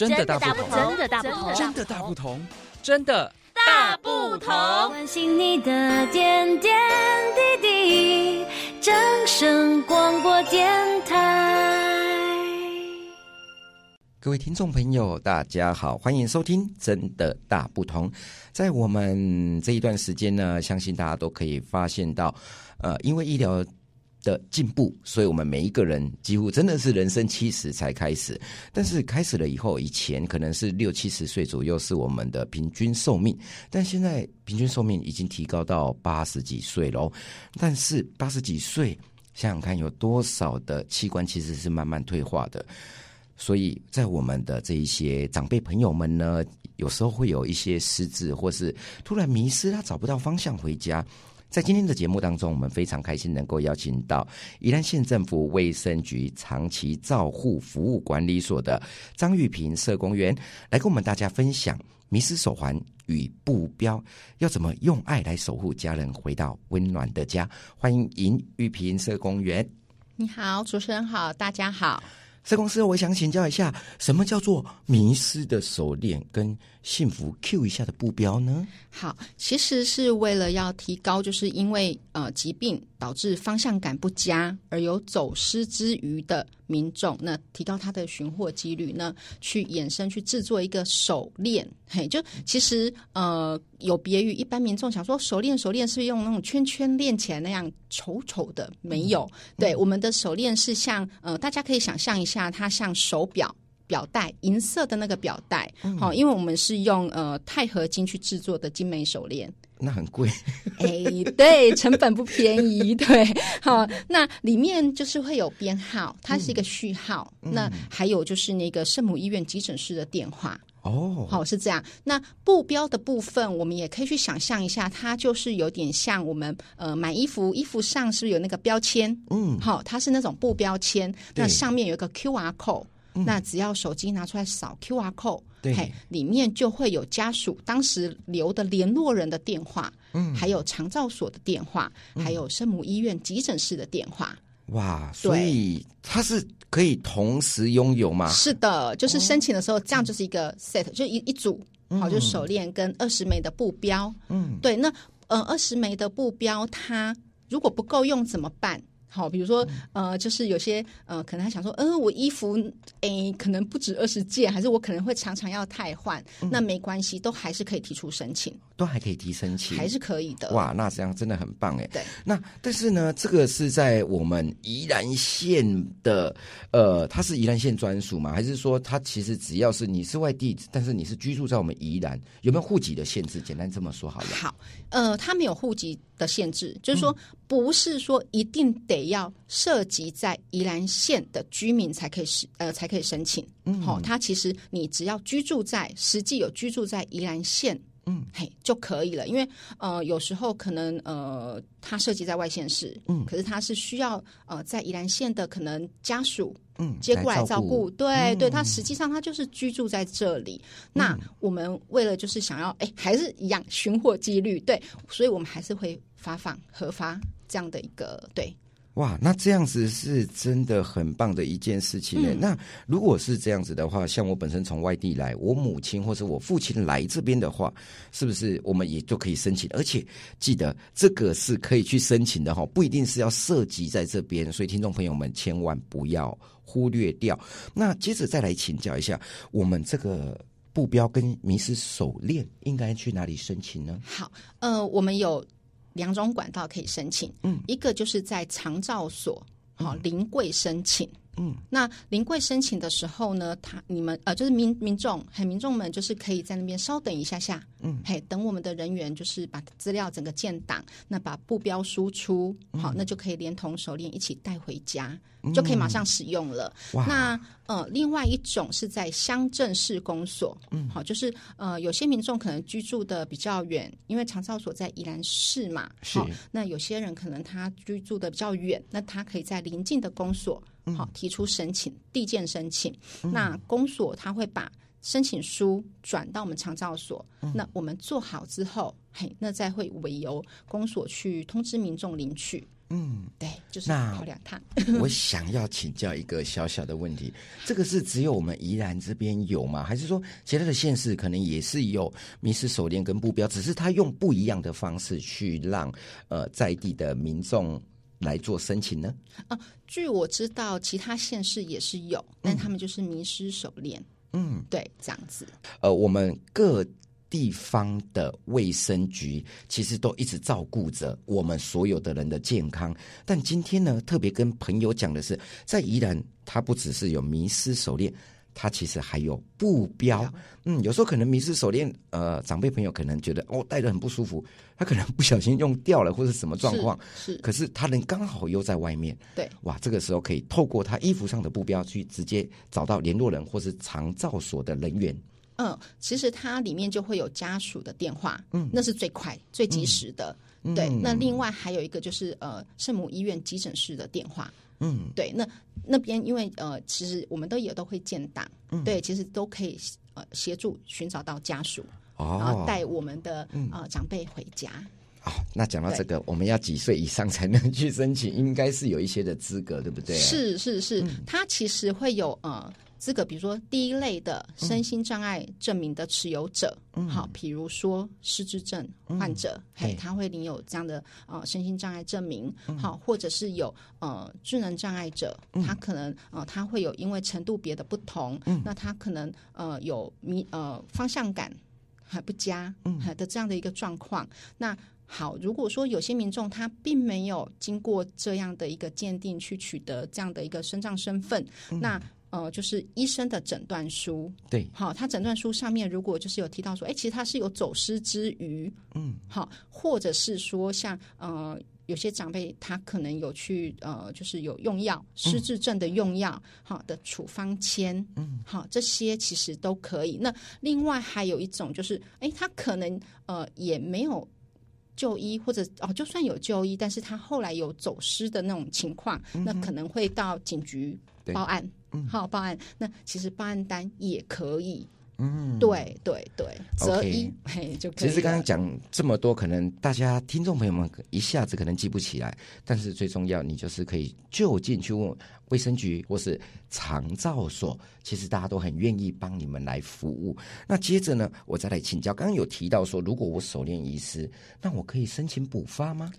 真的大不同，真的大不同，真的大不同，真的大不同。关心你的点点滴滴，掌声广播电台。各位听众朋友，大家好，欢迎收听《真的大不同》。在我们这一段时间呢，相信大家都可以发现到，呃，因为医疗的进步，所以我们每一个人几乎真的是人生七十才开始。但是开始了以后，以前可能是六七十岁左右是我们的平均寿命，但现在平均寿命已经提高到八十几岁喽。但是八十几岁，想想看，有多少的器官其实是慢慢退化的。所以在我们的这一些长辈朋友们呢，有时候会有一些失智，或是突然迷失，他找不到方向回家。在今天的节目当中，我们非常开心能够邀请到宜兰县政府卫生局长期照护服务管理所的张玉平社工员，来跟我们大家分享迷失手环与步标要怎么用爱来守护家人回到温暖的家。欢迎尹玉平社工员。你好，主持人好，大家好。社工师，我想请教一下，什么叫做迷失的手链跟幸福 Q 一下的步标呢？好，其实是为了要提高，就是因为呃疾病导致方向感不佳而有走失之余的民众，那提高他的寻获几率呢，去衍生去制作一个手链。嘿，就其实呃有别于一般民众想说手链手链是用那种圈圈链起来那样丑丑的，没有。嗯、对，我们的手链是像呃大家可以想象一下，它像手表。表带银色的那个表带，好、嗯，因为我们是用呃钛合金去制作的精美手链，那很贵，哎，对，成本不便宜，对，好，那里面就是会有编号，它是一个序号，嗯、那还有就是那个圣母医院急诊室的电话，哦，好，是这样。那布标的部分，我们也可以去想象一下，它就是有点像我们呃买衣服，衣服上是不是有那个标签？嗯，好，它是那种布标签，那上面有一个 QR code。嗯、那只要手机拿出来扫 QR code，对，里面就会有家属当时留的联络人的电话，嗯，还有长照所的电话，嗯、还有圣母医院急诊室的电话。哇，所以它是可以同时拥有吗？是的，就是申请的时候，这样就是一个 set，、嗯、就一一组，好，就手链跟二十枚的步标。嗯，对，那呃二十枚的步标，它如果不够用怎么办？好，比如说，呃，就是有些呃，可能他想说，嗯、呃，我衣服，诶，可能不止二十件，还是我可能会常常要汰换，嗯、那没关系，都还是可以提出申请，都还可以提申请，还是可以的。哇，那这样真的很棒哎。对，那但是呢，这个是在我们宜兰县的，呃，它是宜兰县专属吗？还是说它其实只要是你是外地，但是你是居住在我们宜兰，有没有户籍的限制？简单这么说好了。好，呃，它没有户籍的限制，就是说，不是说一定得。要涉及在宜兰县的居民才可以申呃才可以申请，嗯，好，它其实你只要居住在实际有居住在宜兰县，嗯，嘿就可以了。因为呃有时候可能呃他涉及在外县市，嗯，可是他是需要呃在宜兰县的可能家属，嗯，接过来照顾，对、嗯、对，他实际上他就是居住在这里。嗯、那我们为了就是想要哎还是一样寻获几率，对，所以我们还是会发放核发这样的一个对。哇，那这样子是真的很棒的一件事情呢。嗯、那如果是这样子的话，像我本身从外地来，我母亲或者我父亲来这边的话，是不是我们也就可以申请？而且记得这个是可以去申请的哈，不一定是要涉及在这边。所以听众朋友们千万不要忽略掉。那接着再来请教一下，我们这个步标跟迷失手链应该去哪里申请呢？好，呃，我们有。两种管道可以申请，嗯，一个就是在长照所，好临柜申请，嗯，那临柜申请的时候呢，他你们呃就是民民众，嘿，民众们就是可以在那边稍等一下下，嗯，嘿，等我们的人员就是把资料整个建档，那把步标输出，好，那就可以连同手链一起带回家。就可以马上使用了。嗯、那呃，另外一种是在乡镇市公所，嗯，好，就是呃，有些民众可能居住的比较远，因为长照所在宜兰市嘛，好，那有些人可能他居住的比较远，那他可以在邻近的公所，好，提出申请递件申请。嗯、那公所他会把申请书转到我们长照所，嗯、那我们做好之后，嘿，那再会委由公所去通知民众领取。嗯，对，就是跑两趟。我想要请教一个小小的问题，这个是只有我们宜兰这边有吗？还是说其他的县市可能也是有迷失手链跟布标，只是他用不一样的方式去让呃在地的民众来做申请呢？啊，据我知道，其他县市也是有，但他们就是迷失手链。嗯，对，这样子。呃，我们各。地方的卫生局其实都一直照顾着我们所有的人的健康，但今天呢，特别跟朋友讲的是，在宜兰，它不只是有迷失手链，它其实还有布标。嗯，有时候可能迷失手链，呃，长辈朋友可能觉得哦，戴得很不舒服，他可能不小心用掉了或者什么状况，是，是可是他人刚好又在外面，对，哇，这个时候可以透过他衣服上的布标去直接找到联络人或是长照所的人员。嗯，其实它里面就会有家属的电话，嗯，那是最快、最及时的。嗯、对，那另外还有一个就是呃，圣母医院急诊室的电话，嗯，对，那那边因为呃，其实我们都也都会建档，嗯，对，其实都可以呃协助寻找到家属，哦，然后带我们的呃长辈回家。哦，那讲到这个，我们要几岁以上才能去申请？应该是有一些的资格，对不对？是是是，嗯、它其实会有呃。资格，比如说第一类的身心障碍证明的持有者，嗯、好，比如说失智症患者，嗯、嘿，他会领有这样的呃身心障碍证明，嗯、好，或者是有呃智能障碍者，嗯、他可能呃他会有因为程度别的不同，嗯、那他可能呃有迷呃方向感还不佳，嗯，的这样的一个状况。那好，如果说有些民众他并没有经过这样的一个鉴定去取得这样的一个身障身份，嗯、那呃，就是医生的诊断书，对，好，他诊断书上面如果就是有提到说，哎，其实他是有走失之余，嗯，好，或者是说像呃，有些长辈他可能有去呃，就是有用药失智症的用药，好、嗯、的处方签，嗯，好，这些其实都可以。那另外还有一种就是，哎，他可能呃也没有就医，或者哦，就算有就医，但是他后来有走失的那种情况，嗯、那可能会到警局报案。好，报案。那其实报案单也可以。嗯，对对对，择一 嘿就可以。其实刚刚讲这么多，可能大家听众朋友们一下子可能记不起来，但是最重要，你就是可以就近去问卫生局或是长照所，其实大家都很愿意帮你们来服务。那接着呢，我再来请教，刚刚有提到说，如果我手链遗失，那我可以申请补发吗？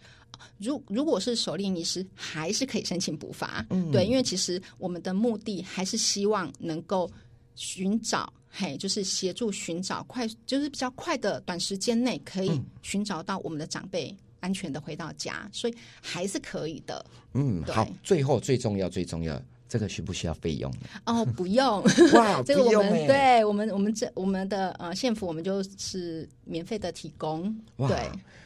如如果是手链遗失，还是可以申请补发。嗯，对，因为其实我们的目的还是希望能够寻找，嘿，就是协助寻找快，就是比较快的短时间内可以寻找到我们的长辈安全的回到家，所以还是可以的。嗯，好，最后最重要最重要，这个需不需要费用？哦，不用。哇，这个我们对我们我们这我们的呃县府我们就是免费的提供。哇对。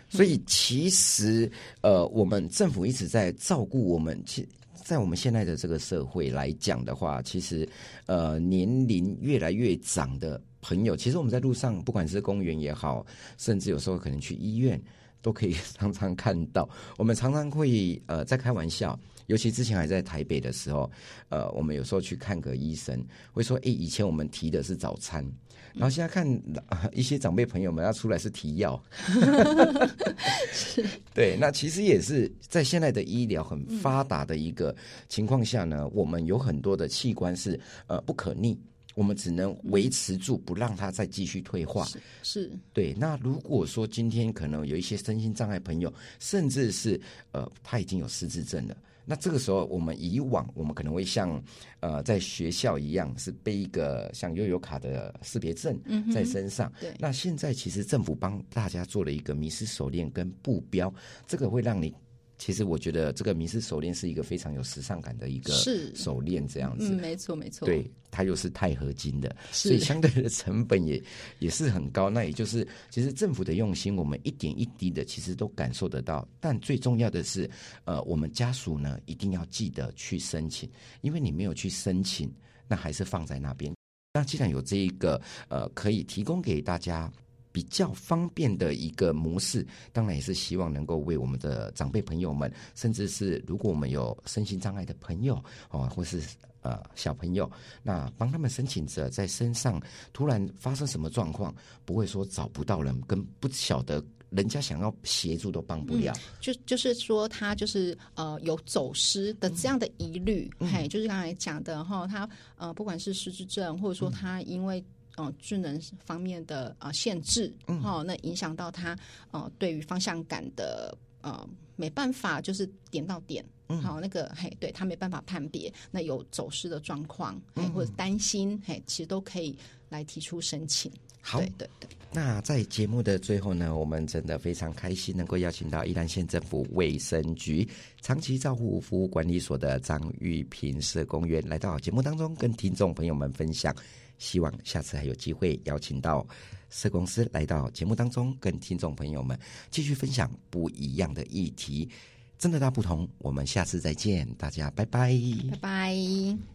所以其实，呃，我们政府一直在照顾我们。其在我们现在的这个社会来讲的话，其实，呃，年龄越来越长的朋友，其实我们在路上，不管是公园也好，甚至有时候可能去医院，都可以常常看到。我们常常会呃在开玩笑，尤其之前还在台北的时候，呃，我们有时候去看个医生，会说：“哎，以前我们提的是早餐。”然后现在看 一些长辈朋友们要出来是提药，是，对，那其实也是在现在的医疗很发达的一个情况下呢，嗯、我们有很多的器官是呃不可逆，我们只能维持住，不让它再继续退化。是，是对。那如果说今天可能有一些身心障碍朋友，甚至是呃他已经有失智症了。那这个时候，我们以往我们可能会像呃在学校一样，是背一个像悠游卡的识别证在身上。嗯、对。那现在其实政府帮大家做了一个迷失手链跟步标，这个会让你。其实我觉得这个迷失手链是一个非常有时尚感的一个手链，这样子，嗯，没错没错，对，它又是钛合金的，所以相对的成本也也是很高。那也就是，其实政府的用心，我们一点一滴的其实都感受得到。但最重要的是，呃，我们家属呢一定要记得去申请，因为你没有去申请，那还是放在那边。那既然有这一个呃，可以提供给大家。比较方便的一个模式，当然也是希望能够为我们的长辈朋友们，甚至是如果我们有身心障碍的朋友哦，或是呃小朋友，那帮他们申请者在身上突然发生什么状况，不会说找不到人，跟不晓得人家想要协助都帮不了。嗯、就就是说，他就是呃有走失的这样的疑虑，嗯、嘿，就是刚才讲的哈，他呃不管是失智症，或者说他因为呃智能方面的呃限制，哈、嗯，那影响到他呃对于方向感的呃没办法，就是点到点。嗯，好，那个嘿，对他没办法判别，那有走失的状况，嘿，或者担心，嘿，其实都可以来提出申请。好，对对对。那在节目的最后呢，我们真的非常开心能够邀请到宜兰县政府卫生局长期照护服务管理所的张玉平社工员来到节目当中，跟听众朋友们分享。希望下次还有机会邀请到社公司来到节目当中，跟听众朋友们继续分享不一样的议题。真的大不同，我们下次再见，大家拜拜，拜拜。